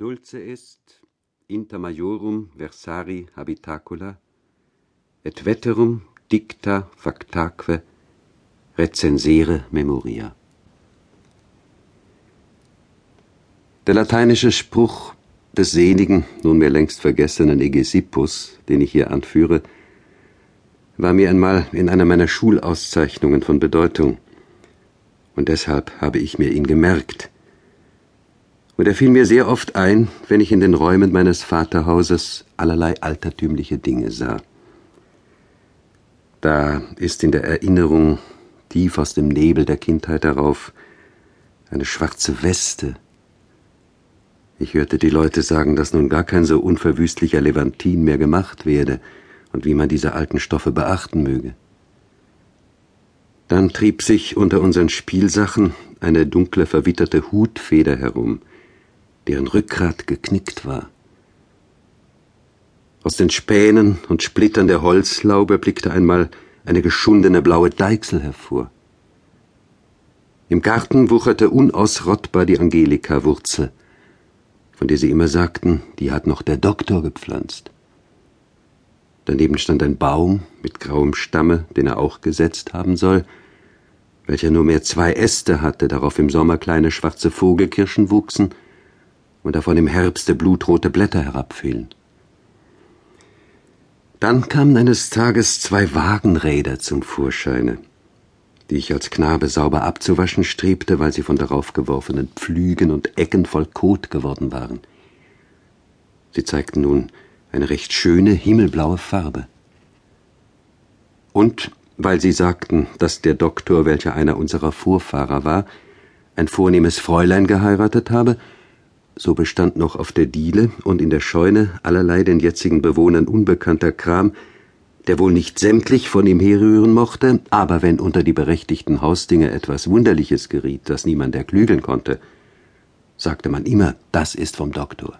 Dulce est, inter majorum versari habitacula, et veterum dicta factaque recensere memoria. Der lateinische Spruch des seligen, nunmehr längst vergessenen Egesippus, den ich hier anführe, war mir einmal in einer meiner Schulauszeichnungen von Bedeutung, und deshalb habe ich mir ihn gemerkt. Und er fiel mir sehr oft ein, wenn ich in den Räumen meines Vaterhauses allerlei altertümliche Dinge sah. Da ist in der Erinnerung, tief aus dem Nebel der Kindheit herauf, eine schwarze Weste, ich hörte die Leute sagen, dass nun gar kein so unverwüstlicher Levantin mehr gemacht werde und wie man diese alten Stoffe beachten möge. Dann trieb sich unter unseren Spielsachen eine dunkle, verwitterte Hutfeder herum, deren Rückgrat geknickt war. Aus den Spänen und Splittern der Holzlaube blickte einmal eine geschundene blaue Deichsel hervor. Im Garten wucherte unausrottbar die Angelika-Wurzel, von der sie immer sagten, die hat noch der Doktor gepflanzt. Daneben stand ein Baum mit grauem Stamme, den er auch gesetzt haben soll, welcher nur mehr zwei Äste hatte, darauf im Sommer kleine schwarze Vogelkirschen wuchsen und davon im Herbste blutrote Blätter herabfielen. Dann kamen eines Tages zwei Wagenräder zum Vorscheine die ich als Knabe sauber abzuwaschen strebte, weil sie von darauf geworfenen Pflügen und Ecken voll Kot geworden waren. Sie zeigten nun eine recht schöne himmelblaue Farbe. Und weil sie sagten, dass der Doktor, welcher einer unserer Vorfahrer war, ein vornehmes Fräulein geheiratet habe, so bestand noch auf der Diele und in der Scheune allerlei den jetzigen Bewohnern unbekannter Kram, der wohl nicht sämtlich von ihm herrühren mochte, aber wenn unter die berechtigten Hausdinge etwas Wunderliches geriet, das niemand erklügeln konnte, sagte man immer, das ist vom Doktor.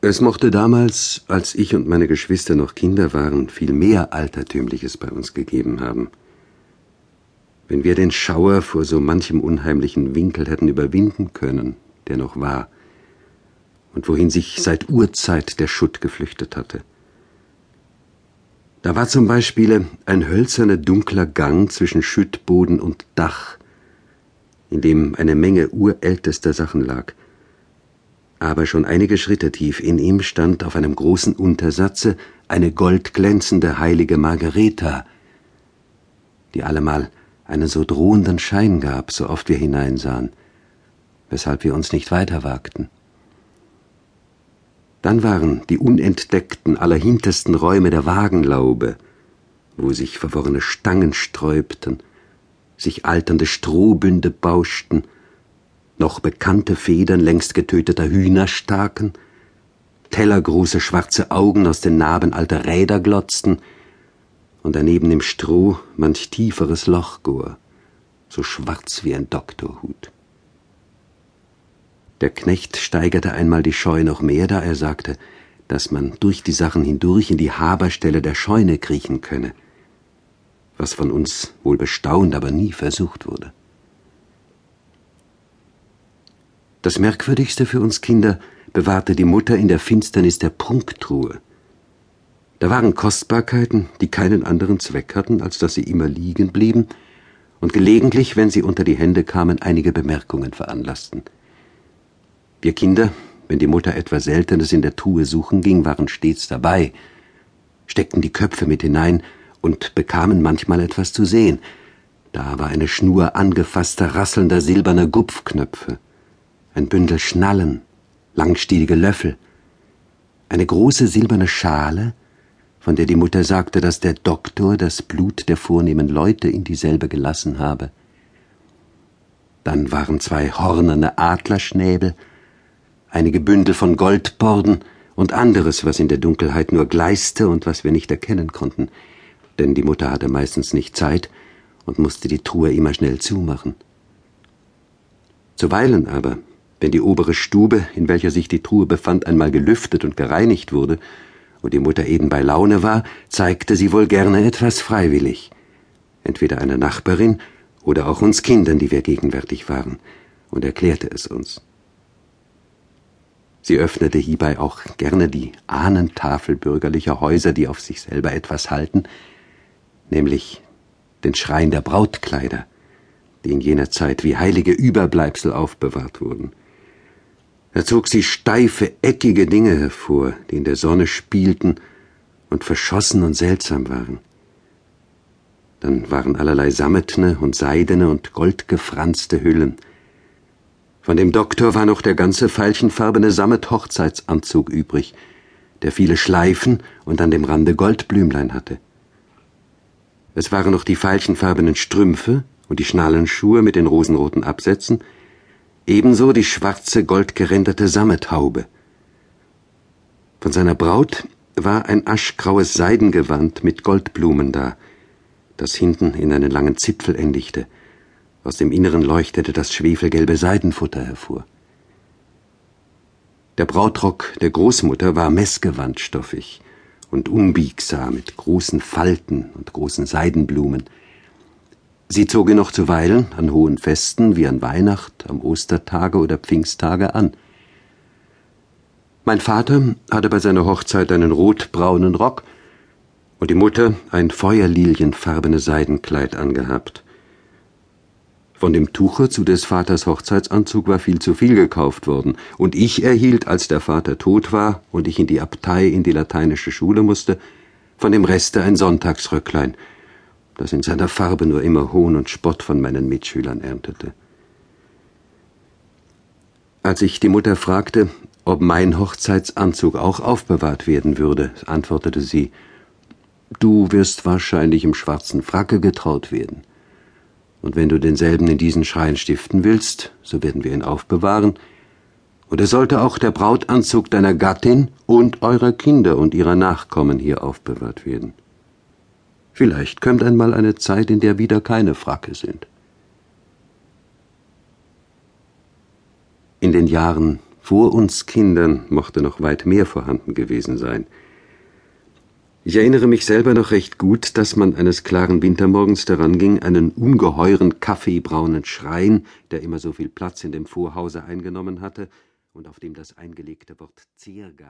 Es mochte damals, als ich und meine Geschwister noch Kinder waren, viel mehr Altertümliches bei uns gegeben haben. Wenn wir den Schauer vor so manchem unheimlichen Winkel hätten überwinden können, der noch war, und wohin sich seit Urzeit der Schutt geflüchtet hatte. Da war zum Beispiel ein hölzerner dunkler Gang zwischen Schüttboden und Dach, in dem eine Menge urältester Sachen lag. Aber schon einige Schritte tief in ihm stand auf einem großen Untersatze eine goldglänzende heilige Margareta, die allemal einen so drohenden Schein gab, so oft wir hineinsahen, weshalb wir uns nicht weiter wagten. Dann waren die unentdeckten, allerhintersten Räume der Wagenlaube, wo sich verworrene Stangen sträubten, sich alternde Strohbünde bauschten, noch bekannte Federn längst getöteter Hühner staken, tellergroße schwarze Augen aus den Narben alter Räder glotzten und daneben im Stroh manch tieferes Lochgor, so schwarz wie ein Doktorhut. Der Knecht steigerte einmal die Scheu noch mehr, da er sagte, dass man durch die Sachen hindurch in die Haberstelle der Scheune kriechen könne, was von uns wohl bestaunt, aber nie versucht wurde. Das Merkwürdigste für uns Kinder bewahrte die Mutter in der Finsternis der Prunktruhe. Da waren Kostbarkeiten, die keinen anderen Zweck hatten, als dass sie immer liegen blieben und gelegentlich, wenn sie unter die Hände kamen, einige Bemerkungen veranlassten. Wir Kinder, wenn die Mutter etwas Seltenes in der Truhe suchen ging, waren stets dabei, steckten die Köpfe mit hinein und bekamen manchmal etwas zu sehen. Da war eine Schnur angefasster, rasselnder silberner Gupfknöpfe, ein Bündel Schnallen, langstielige Löffel, eine große silberne Schale, von der die Mutter sagte, dass der Doktor das Blut der vornehmen Leute in dieselbe gelassen habe. Dann waren zwei hornerne Adlerschnäbel, einige Bündel von Goldborden und anderes, was in der Dunkelheit nur gleiste und was wir nicht erkennen konnten, denn die Mutter hatte meistens nicht Zeit und musste die Truhe immer schnell zumachen. Zuweilen aber, wenn die obere Stube, in welcher sich die Truhe befand, einmal gelüftet und gereinigt wurde, und die Mutter eben bei Laune war, zeigte sie wohl gerne etwas freiwillig, entweder einer Nachbarin oder auch uns Kindern, die wir gegenwärtig waren, und erklärte es uns. Sie öffnete hierbei auch gerne die Ahnentafel bürgerlicher Häuser, die auf sich selber etwas halten, nämlich den Schrein der Brautkleider, die in jener Zeit wie heilige Überbleibsel aufbewahrt wurden. Da zog sie steife, eckige Dinge hervor, die in der Sonne spielten und verschossen und seltsam waren. Dann waren allerlei sammetne und seidene und goldgefranste Hüllen. Von dem Doktor war noch der ganze veilchenfarbene Sammet-Hochzeitsanzug übrig, der viele Schleifen und an dem Rande Goldblümlein hatte. Es waren noch die veilchenfarbenen Strümpfe und die Schnallenschuhe mit den rosenroten Absätzen, ebenso die schwarze goldgeränderte Sammethaube. Von seiner Braut war ein aschgraues Seidengewand mit Goldblumen da, das hinten in einen langen Zipfel endigte. Aus dem Inneren leuchtete das schwefelgelbe Seidenfutter hervor. Der Brautrock der Großmutter war messgewandstoffig und unbiegsam mit großen Falten und großen Seidenblumen. Sie zog ihn noch zuweilen an hohen Festen wie an Weihnacht, am Ostertage oder Pfingsttage an. Mein Vater hatte bei seiner Hochzeit einen rotbraunen Rock und die Mutter ein feuerlilienfarbenes Seidenkleid angehabt. Von dem Tuche zu des Vaters Hochzeitsanzug war viel zu viel gekauft worden, und ich erhielt, als der Vater tot war und ich in die Abtei in die lateinische Schule musste, von dem Reste ein Sonntagsröcklein, das in seiner Farbe nur immer Hohn und Spott von meinen Mitschülern erntete. Als ich die Mutter fragte, ob mein Hochzeitsanzug auch aufbewahrt werden würde, antwortete sie Du wirst wahrscheinlich im schwarzen Fracke getraut werden. Und wenn du denselben in diesen Schrein stiften willst, so werden wir ihn aufbewahren, und er sollte auch der Brautanzug deiner Gattin und eurer Kinder und ihrer Nachkommen hier aufbewahrt werden. Vielleicht kommt einmal eine Zeit, in der wieder keine Fracke sind. In den Jahren vor uns Kindern mochte noch weit mehr vorhanden gewesen sein. Ich erinnere mich selber noch recht gut, dass man eines klaren Wintermorgens daran ging, einen ungeheuren kaffeebraunen Schrein, der immer so viel Platz in dem Vorhause eingenommen hatte und auf dem das eingelegte Wort Ziergarten